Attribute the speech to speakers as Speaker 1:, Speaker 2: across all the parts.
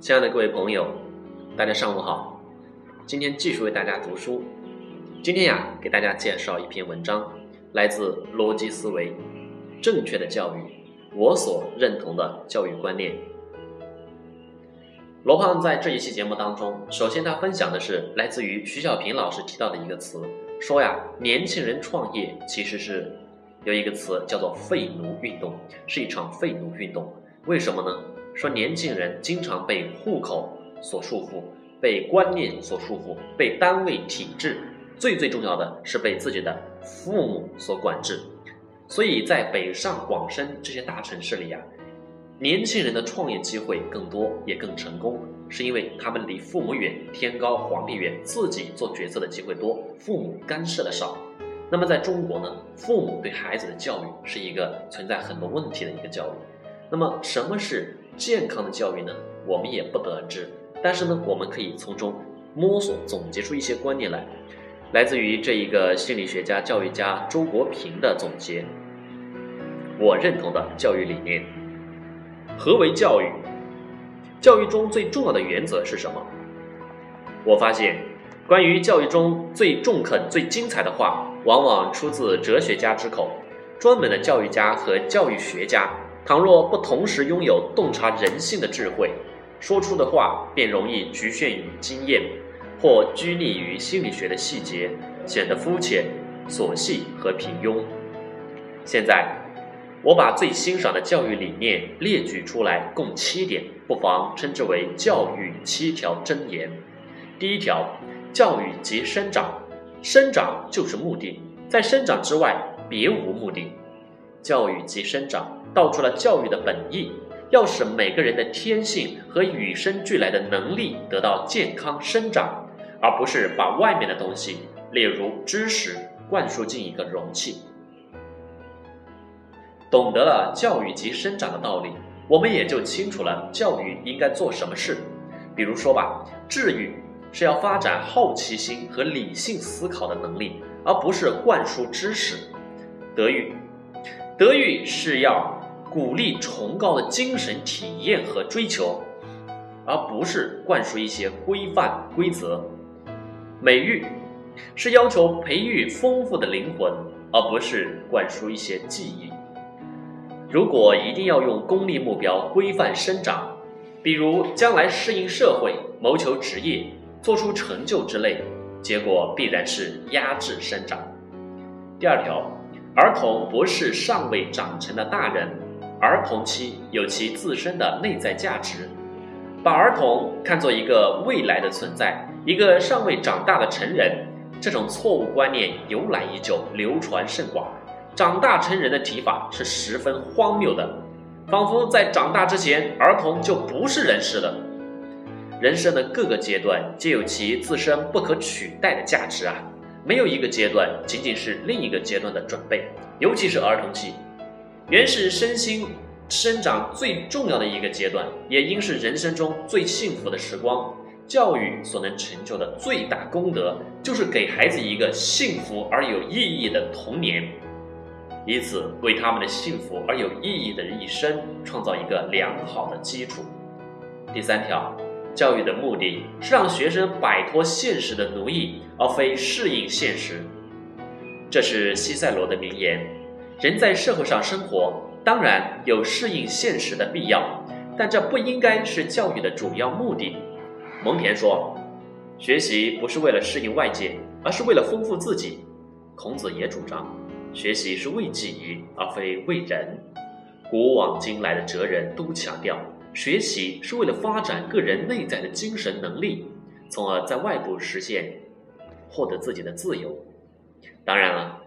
Speaker 1: 亲爱的各位朋友，大家上午好。今天继续为大家读书。今天呀，给大家介绍一篇文章，来自逻辑思维。正确的教育，我所认同的教育观念。罗胖在这一期节目当中，首先他分享的是来自于徐小平老师提到的一个词，说呀，年轻人创业其实是有一个词叫做“废奴运动”，是一场废奴运动。为什么呢？说年轻人经常被户口所束缚，被观念所束缚，被单位体制，最最重要的是被自己的父母所管制。所以在北上广深这些大城市里呀，年轻人的创业机会更多，也更成功，是因为他们离父母远，天高皇帝远，自己做决策的机会多，父母干涉的少。那么在中国呢，父母对孩子的教育是一个存在很多问题的一个教育。那么什么是？健康的教育呢，我们也不得而知。但是呢，我们可以从中摸索、总结出一些观念来，来自于这一个心理学家、教育家周国平的总结。我认同的教育理念。何为教育？教育中最重要的原则是什么？我发现，关于教育中最中肯、最精彩的话，往往出自哲学家之口。专门的教育家和教育学家。倘若不同时拥有洞察人性的智慧，说出的话便容易局限于经验，或拘泥于心理学的细节，显得肤浅、琐细和平庸。现在，我把最欣赏的教育理念列举出来，共七点，不妨称之为教育七条箴言。第一条，教育即生长，生长就是目的，在生长之外别无目的。教育即生长。道出了教育的本意，要使每个人的天性和与生俱来的能力得到健康生长，而不是把外面的东西，例如知识，灌输进一个容器。懂得了教育及生长的道理，我们也就清楚了教育应该做什么事。比如说吧，治愈是要发展好奇心和理性思考的能力，而不是灌输知识；德育，德育是要。鼓励崇高的精神体验和追求，而不是灌输一些规范规则。美育是要求培育丰富的灵魂，而不是灌输一些记忆。如果一定要用功利目标规范生长，比如将来适应社会、谋求职业、做出成就之类，结果必然是压制生长。第二条，儿童不是尚未长成的大人。儿童期有其自身的内在价值，把儿童看作一个未来的存在，一个尚未长大的成人，这种错误观念由来已久，流传甚广。长大成人的提法是十分荒谬的，仿佛在长大之前，儿童就不是人世的。人生的各个阶段皆有其自身不可取代的价值啊，没有一个阶段仅仅是另一个阶段的准备，尤其是儿童期。原始身心生长最重要的一个阶段，也应是人生中最幸福的时光。教育所能成就的最大功德，就是给孩子一个幸福而有意义的童年，以此为他们的幸福而有意义的一生创造一个良好的基础。第三条，教育的目的是让学生摆脱现实的奴役，而非适应现实。这是西塞罗的名言。人在社会上生活，当然有适应现实的必要，但这不应该是教育的主要目的。蒙恬说：“学习不是为了适应外界，而是为了丰富自己。”孔子也主张，学习是为己而非为人。古往今来的哲人都强调，学习是为了发展个人内在的精神能力，从而在外部实现获得自己的自由。当然了。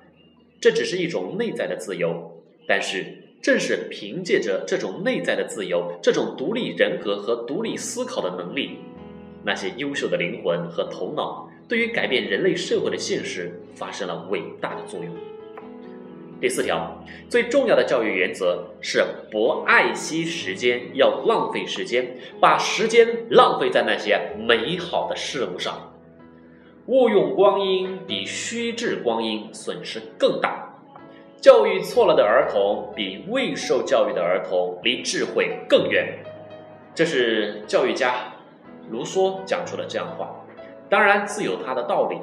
Speaker 1: 这只是一种内在的自由，但是正是凭借着这种内在的自由，这种独立人格和独立思考的能力，那些优秀的灵魂和头脑，对于改变人类社会的现实发生了伟大的作用。第四条，最重要的教育原则是不爱惜时间，要浪费时间，把时间浪费在那些美好的事物上。误用光阴比虚掷光阴损失更大，教育错了的儿童比未受教育的儿童离智慧更远。这是教育家卢梭讲出的这样的话，当然自有他的道理。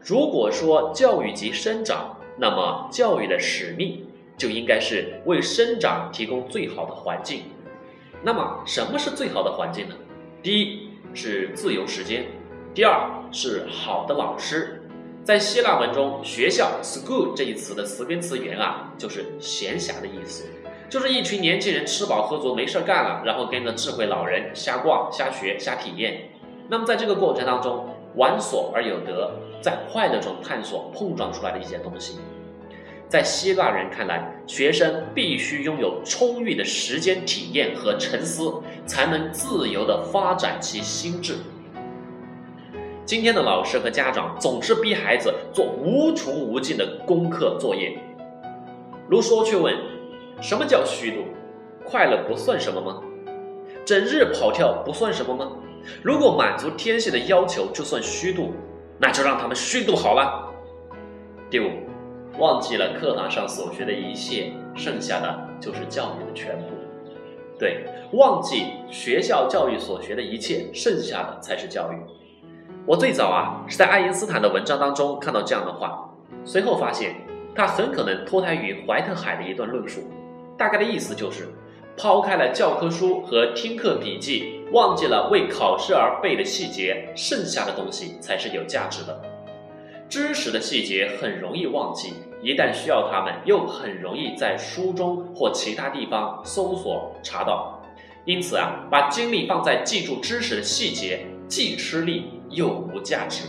Speaker 1: 如果说教育即生长，那么教育的使命就应该是为生长提供最好的环境。那么什么是最好的环境呢？第一是自由时间，第二是好的老师。在希腊文中，学校 （school） 这一词的词根词源啊，就是闲暇的意思，就是一群年轻人吃饱喝足没事干了，然后跟着智慧老人瞎逛、瞎学、瞎体验。那么在这个过程当中，玩所而有得，在快乐中探索碰撞出来的一些东西。在希腊人看来，学生必须拥有充裕的时间体验和沉思，才能自由地发展其心智。今天的老师和家长总是逼孩子做无穷无尽的功课作业。卢梭却问：什么叫虚度？快乐不算什么吗？整日跑跳不算什么吗？如果满足天性的要求就算虚度，那就让他们虚度好了。第五，忘记了课堂上所学的一切，剩下的就是教育的全部。对，忘记学校教育所学的一切，剩下的才是教育。我最早啊是在爱因斯坦的文章当中看到这样的话，随后发现他很可能脱胎于怀特海的一段论述，大概的意思就是，抛开了教科书和听课笔记，忘记了为考试而背的细节，剩下的东西才是有价值的。知识的细节很容易忘记，一旦需要它们，又很容易在书中或其他地方搜索查到，因此啊，把精力放在记住知识的细节，既吃力。又无价值。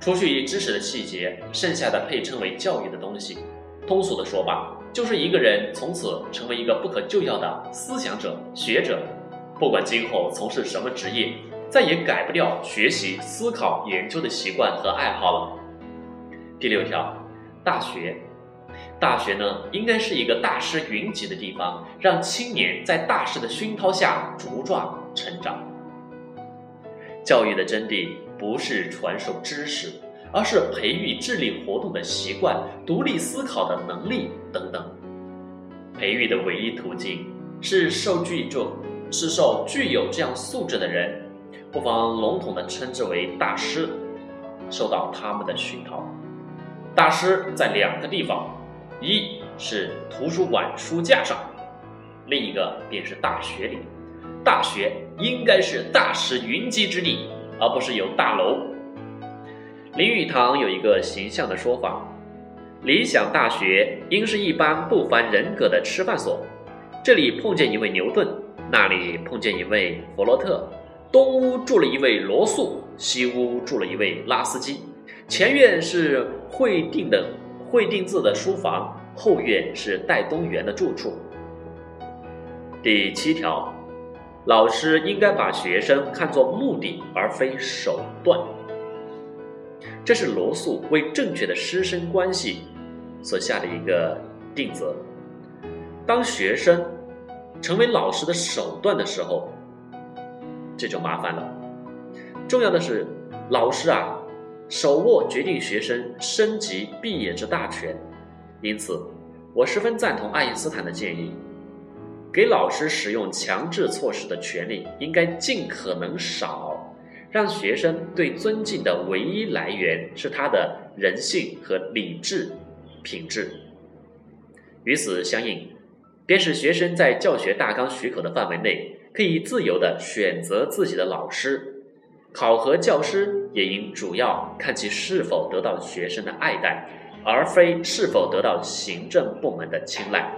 Speaker 1: 除去知识的细节，剩下的配称为教育的东西。通俗的说吧，就是一个人从此成为一个不可救药的思想者、学者，不管今后从事什么职业，再也改不掉学习、思考、研究的习惯和爱好了。第六条，大学，大学呢，应该是一个大师云集的地方，让青年在大师的熏陶下茁壮成长。教育的真谛不是传授知识，而是培育智力活动的习惯、独立思考的能力等等。培育的唯一途径是受具就，是受具有这样素质的人，不妨笼统地称之为大师，受到他们的熏陶。大师在两个地方，一是图书馆书架上，另一个便是大学里。大学应该是大师云集之地，而不是有大楼。林语堂有一个形象的说法：理想大学应是一般不凡人格的吃饭所。这里碰见一位牛顿，那里碰见一位弗洛特，东屋住了一位罗素，西屋住了一位拉斯基。前院是会定的会定字的书房，后院是戴东原的住处。第七条。老师应该把学生看作目的而非手段，这是罗素为正确的师生关系所下的一个定则。当学生成为老师的手段的时候，这就麻烦了。重要的是，老师啊，手握决定学生升级毕业之大权。因此，我十分赞同爱因斯坦的建议。给老师使用强制措施的权利应该尽可能少，让学生对尊敬的唯一来源是他的人性和理智品质。与此相应，便是学生在教学大纲许可的范围内，可以自由的选择自己的老师。考核教师也应主要看其是否得到学生的爱戴，而非是否得到行政部门的青睐。